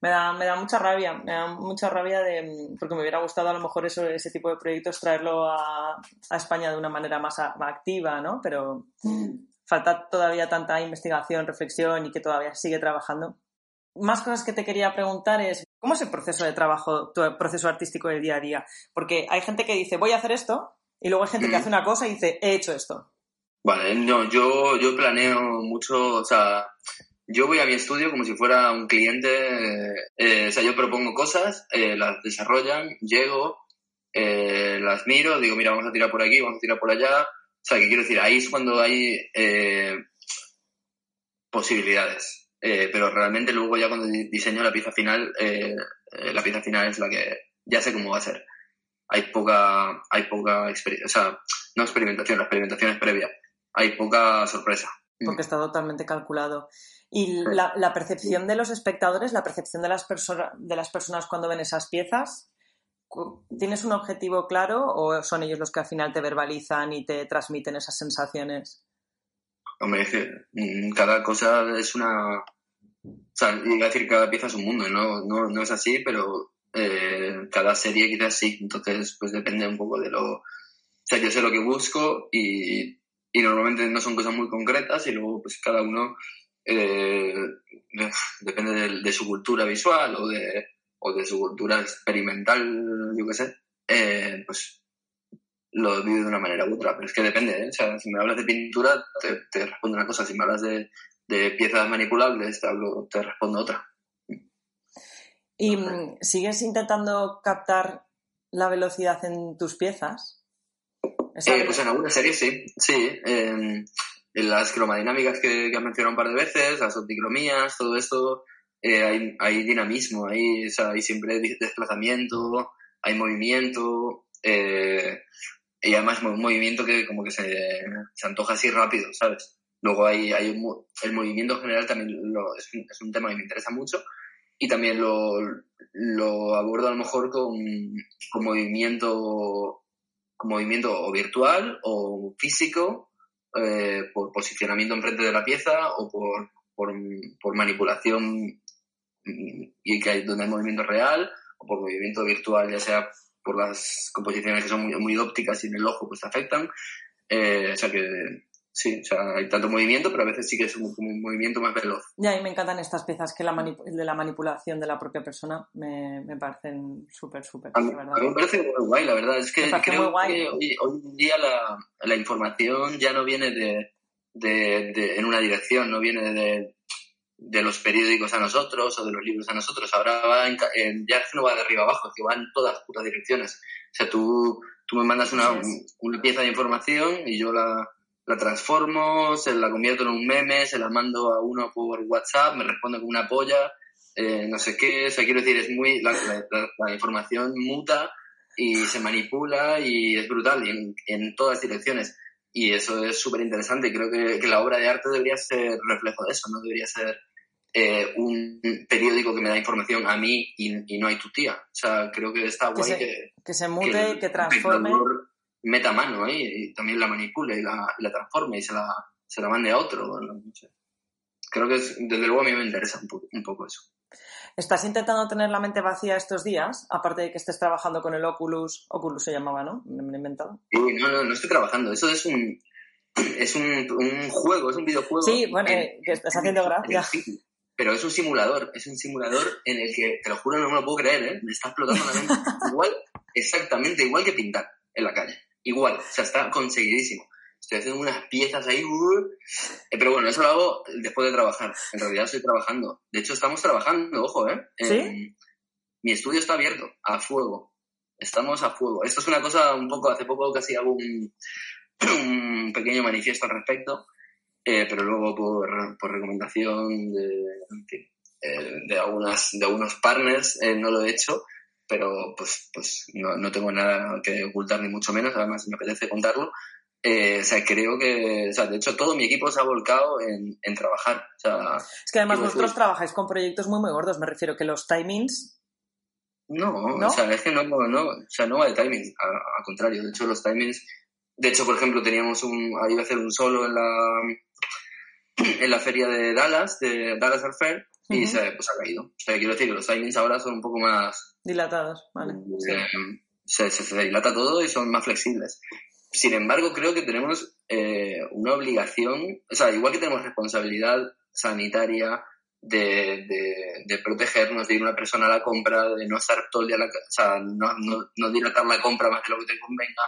me da, me da mucha rabia, me da mucha rabia de, porque me hubiera gustado a lo mejor ese tipo de proyectos traerlo a, España de una manera más, activa, ¿no? Pero falta todavía tanta investigación, reflexión y que todavía sigue trabajando. Más cosas que te quería preguntar es, ¿cómo es el proceso de trabajo, tu proceso artístico del día a día? Porque hay gente que dice, voy a hacer esto, y luego hay gente que hace una cosa y dice, he hecho esto. Vale, no, yo, yo planeo mucho, o sea, yo voy a mi estudio como si fuera un cliente, eh, o sea, yo propongo cosas, eh, las desarrollan, llego, eh, las miro, digo, mira, vamos a tirar por aquí, vamos a tirar por allá. O sea, que quiero decir, ahí es cuando hay posibilidades. pero realmente luego ya cuando diseño la pieza final, la pieza final es la que ya sé cómo va a ser. Hay poca, hay poca experiencia, o sea, no experimentación, la experimentación es previa hay poca sorpresa. Porque está totalmente calculado. Y la, percepción de los espectadores, la percepción de las, de las personas cuando ven esas piezas, ¿tienes un objetivo claro o son ellos los que al final te verbalizan y te transmiten esas sensaciones? Hombre, mm, cada cosa es una... O sea, iba a decir cada pieza es un mundo, no, no, no es así, pero eh, cada serie quizás sí. Entonces, pues depende un poco de lo... O sea, yo sé lo que busco y y normalmente no son cosas muy concretas y luego pues cada uno eh, depende de, su cultura visual o de, o de su cultura experimental, yo qué sé, eh, pues lo vive de una manera u otra, pero es que depende, ¿eh? o sea, si me hablas de pintura te, te respondo una cosa, si me hablas de, de piezas manipulables te, hablo, te respondo otra. ¿Y sigues intentando captar la velocidad en tus piezas? Eh, pues en alguna serie sí, sí. en las cromadinámicas que, que has mencionado un par de veces, las opticromías, todo esto, eh, hay, hay, dinamismo, hay, hay siempre desplazamiento, hay movimiento. Eh, y además un movimiento que como que se, se antoja así rápido, ¿sabes? Luego hay, hay un, el movimiento general también lo, es, un, es, un, tema que me interesa mucho y también lo, lo abordo a lo mejor con, con movimiento movimiento o virtual o físico eh, por posicionamiento enfrente de la pieza o por, por, por manipulación y que hay donde hay movimiento real o por movimiento virtual ya sea por las composiciones que son muy, muy ópticas y en el ojo pues afectan. Eh, o sea que Sí, o sea, hay tanto movimiento, pero a veces sí que es un, un movimiento más veloz. Ya, y me encantan estas piezas que la de la manipulación de la propia persona me, me parecen súper, súper. A, mí, a mí me parece muy guay, la verdad. Es que creo que hoy, hoy, en día la, la, información ya no viene de, de, de, en una dirección, no viene de, de los periódicos a nosotros o de los libros a nosotros. Ahora va en, en, ya no va de arriba abajo, que va en todas putas direcciones. O sea, tú, tú me mandas una, una pieza de información y yo la la transformo, se la convierto en un meme, se la mando a uno por WhatsApp, me responde con una polla, eh, no sé qué, o sea, quiero decir, es muy, la, la, la información muta y se manipula y es brutal y en, en todas direcciones. Y eso es súper interesante y creo que, que, la obra de arte debería ser reflejo de eso, no debería ser eh, un periódico que me da información a mí y, y, no hay tu tía. O sea, creo que está guay que, que, que se mute, que, que transforme meta mano ahí y también la manipule y la, la transforme y se la, se la mande a otro. No, sé. Creo que es, desde luego a mí me interesa un, poco, un poco eso. ¿Estás intentando tener la mente vacía estos días? Aparte de que estés trabajando con el Oculus, Oculus se llamaba, ¿no? Me lo he inventado. Sí, no, no, no estoy trabajando. Eso es un, es un, un juego, es un videojuego. Sí, bueno, eh, que estás haciendo gracia. Pero es un simulador, es un simulador en el que, te lo juro, no me lo puedo creer, ¿eh? Me está explotando la mente. igual, exactamente igual que pintar en la calle igual, o sea, está conseguidísimo. Estoy haciendo unas piezas ahí, uh, eh, pero bueno, eso lo hago después de trabajar. En realidad estoy trabajando. De hecho, estamos trabajando, ojo, ¿eh? ¿Sí? mi estudio está abierto, a fuego. Estamos a fuego. Esto es una cosa un poco, hace poco casi hago un, un pequeño manifiesto al respecto, eh, pero luego por, por recomendación de, en fin, eh, de, algunas, de algunos partners eh, no lo he hecho pero pues, pues no, no, tengo nada que ocultar ni mucho menos, además me apetece contarlo. Eh, o sea, creo que, o sea, de hecho todo mi equipo se ha volcado en, en trabajar. O sea, es que además vosotros decir... trabajáis con proyectos muy, muy gordos, me refiero que los timings... No, ¿No? o sea, es que no, no, o sea, no va de timings, al contrario, de hecho los timings, de hecho, por ejemplo, teníamos un, iba a hacer un solo en la, en la feria de Dallas, de Dallas Art Fair, y uh -huh. se, pues, ha caído. O sea, quiero decir que los timings ahora son un poco más... Dilatados, vale. Eh, se, se, se, dilata todo y son más flexibles. Sin embargo, creo que tenemos eh, una obligación, o sea, igual que tenemos responsabilidad sanitaria de, de, de, protegernos, de ir una persona a la compra, de no estar todo el día, la, o sea, no, no, no dilatar la compra más de lo que te convenga,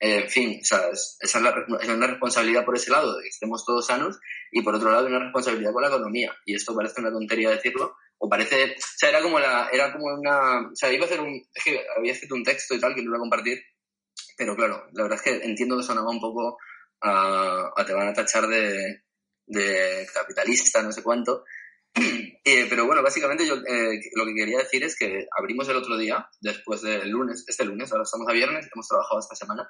en fin, o sea, es, esa es, la, es responsabilidad por ese lado, de que estemos todos sanos, y por otro lado una responsabilidad con la economía. Y esto parece una tontería decirlo, o parece, o sea, era como la, era como una, o sea, iba a hacer un, es que había escrito un texto y tal que lo iba a compartir, pero claro, la verdad es que entiendo que sonaba un poco a, a te van a tachar de, de capitalista, no sé cuánto, eh, pero bueno, básicamente yo eh, lo que quería decir es que abrimos el otro día, después del lunes, este lunes, ahora estamos a viernes, hemos trabajado esta semana,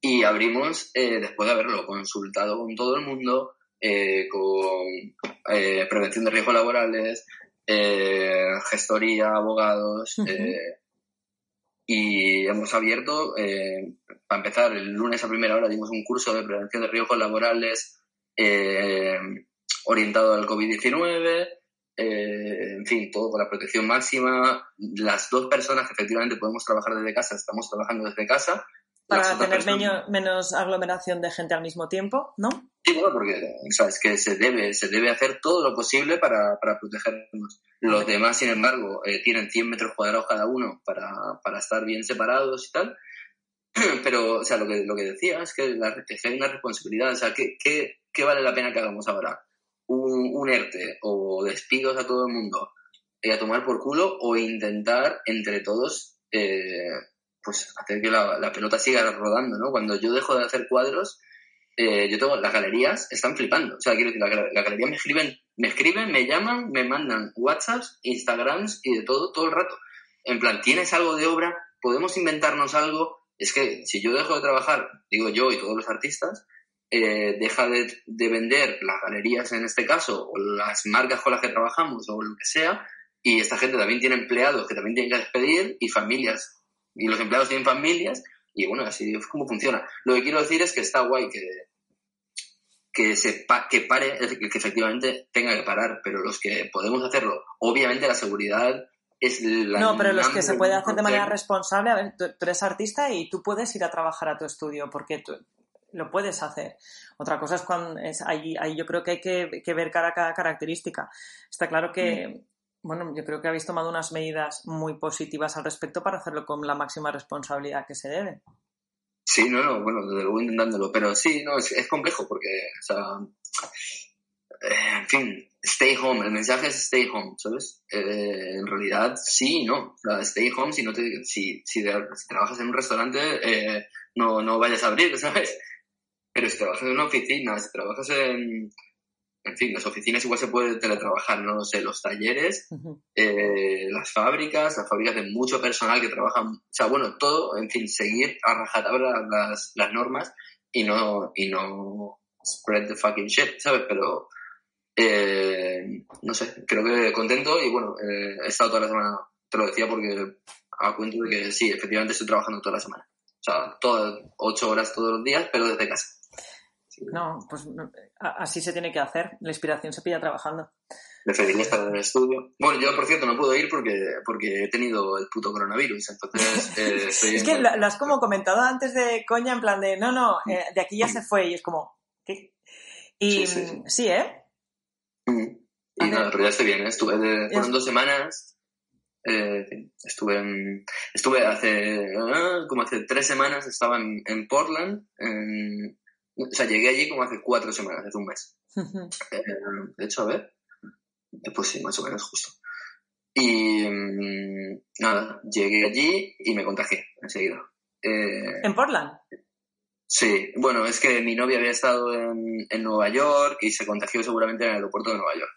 y abrimos eh, después de haberlo consultado con todo el mundo, eh, con eh, prevención de riesgos laborales, gestoría, abogados, uh -huh. y hemos abierto, para empezar, el lunes a primera hora dimos un curso de prevención de riesgos laborales orientado al COVID-19, eh, en fin, todo con la protección máxima. Las dos personas que efectivamente podemos trabajar desde casa, estamos trabajando desde casa. Para tener menos aglomeración de gente al mismo tiempo, ¿no? Sí, bueno, porque sabes que se debe, se debe hacer todo lo posible para, para protegernos. Los demás, sin embargo, eh, tienen 100 metros cuadrados cada uno para, para estar bien separados y tal. Pero, o sea, lo que, lo que decía es que, la, que hay una responsabilidad. O sea, ¿qué, qué, ¿qué vale la pena que hagamos ahora? Un, ERTE o despidos a todo el mundo eh, a tomar por culo o intentar entre todos eh, pues hacer que la, la, pelota siga rodando, ¿no? Cuando yo dejo de hacer cuadros, eh, yo tengo, las galerías están flipando. O sea, quiero decir, la, la galería me escriben, me escriben, me llaman, me mandan WhatsApps, Instagrams y de todo, todo el rato. En plan, ¿tienes algo de obra? ¿Podemos inventarnos algo? es que si yo dejo de trabajar, digo yo y todos los artistas, eh, deja de, de, vender las galerías en este caso, o las marcas con las que trabajamos, o lo que sea, y esta gente también tiene empleados que también tienen que despedir, y familias, y los empleados tienen familias, y bueno, así es como funciona. Lo que quiero decir es que está guay que, que, se que pare, que efectivamente tenga que parar, pero los que podemos hacerlo, obviamente la seguridad es la... No, pero los que se puede hacer de manera responsable, a ver, tú, eres artista y tú puedes ir a trabajar a tu estudio porque tú lo puedes hacer. Otra cosa es cuando es, ahí, ahí yo creo que hay que, que, ver cada, cada característica. Está claro que, mm. bueno, yo creo que habéis tomado unas medidas muy positivas al respecto para hacerlo con la máxima responsabilidad que se debe. Sí, no, no, bueno, desde luego intentándolo, pero sí, no, es, es complejo porque, o sea, eh, en fin, stay home, el mensaje es stay home, ¿sabes? Eh, en realidad, sí no, o sea, stay home si no te, si, si, trabajas en un restaurante, eh, no, no vayas a abrir, ¿sabes? Pero si trabajas en una oficina, si trabajas en, en fin, las oficinas igual se puede teletrabajar, no sé, los talleres, eh, las fábricas, las fábricas de mucho personal que trabajan, o sea, bueno, todo, en fin, seguir a rajatabla las, las normas y no, y no spread the fucking shit, ¿sabes? Pero, eh, no sé, creo que contento y bueno, eh, he estado toda la semana, te lo decía porque a cuento de que sí, efectivamente estoy trabajando toda la semana. O sea, todas, ocho horas todos los días, pero desde casa. No, pues así se tiene que hacer. La inspiración se pilla trabajando. Preferiría estar en el estudio. Bueno, yo por cierto no puedo ir porque, porque he tenido el puto coronavirus, entonces eh, estoy Es que lo, has como comentado antes de coña, en plan de, no, no, eh, de aquí ya se fue y es como, ¿qué? Y sí, ¿eh? Y nada, pero ya estoy bien, ¿eh? estuve de, fueron dos semanas, eh, estuve en, estuve hace, ah, como hace tres semanas, estaba en, en Portland, en, o sea, llegué allí como hace cuatro semanas, hace un mes. Eh, de hecho, a ver. Pues sí, más o menos justo. Y mm, nada, llegué allí y me contagié enseguida. Eh, ¿En Portland? Sí, bueno, es que mi novia había estado en, en, Nueva York y se contagió seguramente en el aeropuerto de Nueva York.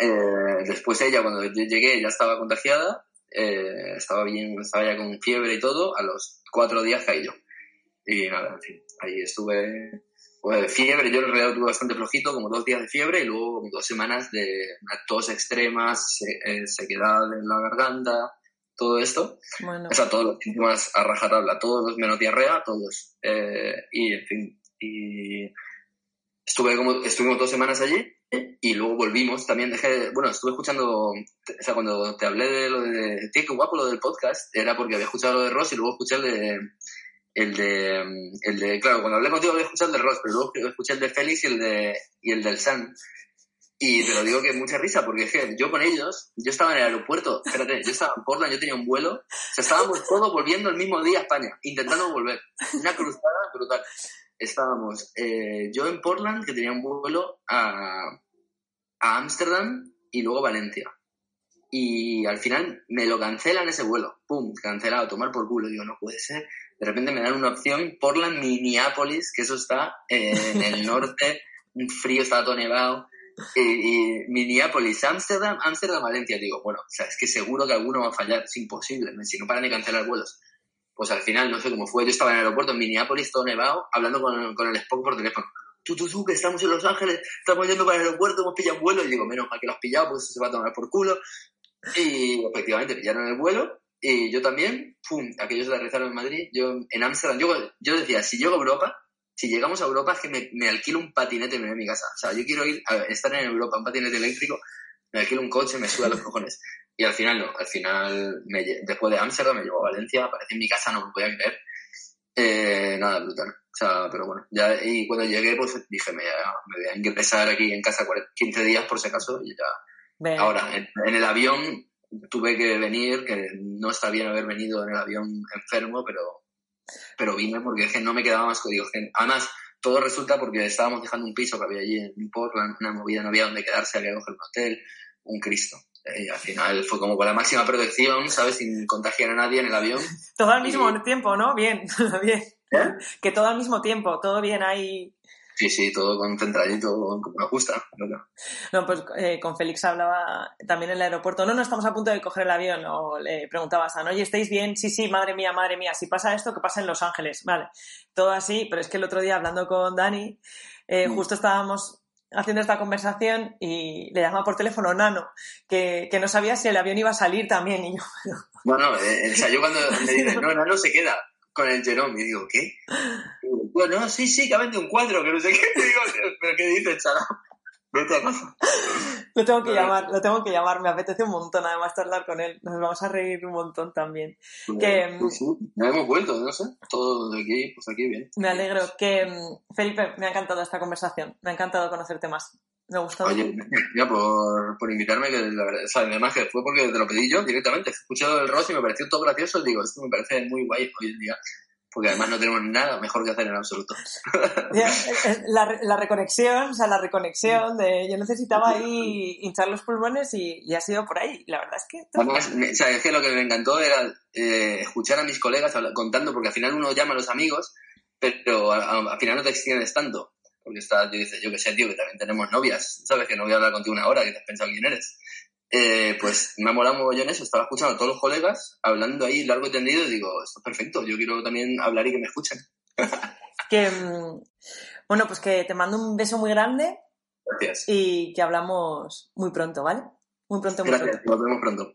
Eh, después ella, cuando yo llegué, ya estaba contagiada, estaba bien, estaba ya con fiebre y todo, a los cuatro días caí yo. Y nada, en fin, ahí estuve pues, fiebre, yo en realidad tuve bastante flojito, como dos días de fiebre y luego dos semanas de tos extremas, eh, sequedad en la garganta, todo esto. O sea, todos los síntomas a rajatabla, todos los menos diarrea, todos. Eh, y en fin, y estuve como, estuvimos dos semanas allí y luego volvimos. También dejé, bueno, estuve escuchando, o sea, cuando te hablé de lo de, tío, qué guapo lo del podcast, era porque había escuchado lo de Ross y luego escuché el de el de, el de, claro, cuando hablé contigo había escuchado el de Ross, pero luego escuché el de Félix y el, de, y el del Sun. Y te lo digo que mucha risa, porque es que yo con ellos, yo estaba en el aeropuerto, espérate, yo estaba en Portland, yo tenía un vuelo, o sea, estábamos todos volviendo el mismo día a España, intentando volver. Una cruzada brutal. Estábamos eh, yo en Portland, que tenía un vuelo a Ámsterdam y luego Valencia. Y al final me lo cancelan ese vuelo. ¡Pum! Cancelado, tomar por culo. Digo, no puede ser de repente me dan una opción, Portland, Minneapolis, que eso está en el norte, un frío, está todo nevado, y, Minneapolis, Amsterdam, Amsterdam, Valencia. Digo, bueno, o sea, es que seguro que alguno va a fallar, es imposible, si no paran de cancelar vuelos. Pues al final, no sé cómo fue, yo estaba en el aeropuerto en Minneapolis, todo nevado, hablando con, con el Spock por teléfono. Tú, tú, tú, que estamos en Los Ángeles, estamos yendo para el aeropuerto, hemos pillado un vuelo, y digo, menos mal que lo has pillado, pues se va a tomar por culo. Y efectivamente pillaron el vuelo, y yo también, pum, aquellos de aterrizaron en Madrid, yo en Ámsterdam, yo, yo decía, si llego a Europa, si llegamos a Europa es que me, me alquilo un patinete y me voy a mi casa. O sea, yo quiero ir a estar en Europa, un patinete eléctrico, me alquilo un coche, me suda los cojones. Y al final no, al final, me, después de Ámsterdam me llevo a Valencia, aparecí en mi casa, no me podía creer. Eh, nada, brutal. O sea, pero bueno, ya, y cuando llegué, pues dije, me, me voy a ingresar aquí en casa 15 días por si acaso, y ya. Ahora, en, el avión tuve que venir, que no está bien haber venido en el avión enfermo, pero, pero vine porque es que no me quedaba más código. Además, todo resulta porque estábamos dejando un piso que había allí en Portland, una movida, no había donde quedarse, había que coger un hotel, un Cristo. Y al final fue como con la máxima protección, ¿sabes? Sin contagiar a nadie en el avión. Todo al mismo tiempo, ¿no? Bien, bien. ¿Eh? Que todo al mismo tiempo, todo bien ahí. Sí, sí, todo concentradito, como me gusta. No, pues eh, con Félix hablaba también en el aeropuerto. No, no estamos a punto de coger el avión. O le preguntabas a, oye, ¿estáis bien? Sí, sí, madre mía, madre mía. Si pasa esto, que pasa en Los Ángeles. Vale, todo así. Pero es que el otro día hablando con Dani, eh, mm. justo estábamos haciendo esta conversación y le llamaba por teléfono Nano, que, que, no sabía si el avión iba a salir también. Y yo, bueno, eh, o sea, yo cuando le dije, no, Nano se queda con el Jerome, y digo, ¿qué? Bueno, sí, sí, que ha vendido un cuadro, que no sé qué. digo, ¿pero qué dices, chaval? Vete a casa. Lo tengo que llamar, lo tengo que llamar, me apetece un montón además hablar con él, nos vamos a reír un montón también. Pues, que, pues sí, ya hemos vuelto, no sé, todo de aquí, pues aquí bien. Me alegro, que Felipe, me ha encantado esta conversación, me ha encantado conocerte más. Me ha gustado. Oye, ya por, por invitarme, que la verdad, o sea, además que fue porque te lo pedí yo directamente. He escuchado el rock y me pareció todo gracioso. Digo, esto me parece muy guay hoy en día porque además no tenemos nada mejor que hacer en absoluto. La, la, reconexión, o sea, la reconexión de yo necesitaba ahí hinchar los pulmones y, ha sido por ahí. La verdad es que... Además, o sea, es que lo que me encantó era eh, escuchar a mis colegas contando, porque al final uno llama a los amigos, pero al final no te extiendes tanto. Porque está, yo, dice, yo que sé, tío, que también tenemos novias, ¿sabes? Que no voy a hablar contigo una hora, que te has pensado quién eres. Eh, pues me ha molado mogollón eso. Estaba escuchando a todos los colegas hablando ahí largo y tendido y digo, esto es perfecto, yo quiero también hablar y que me escuchen. que, mm, bueno, pues que te mando un beso muy grande. Gracias. Y que hablamos muy pronto, ¿vale? Muy pronto, muy Gracias, nos vemos pronto.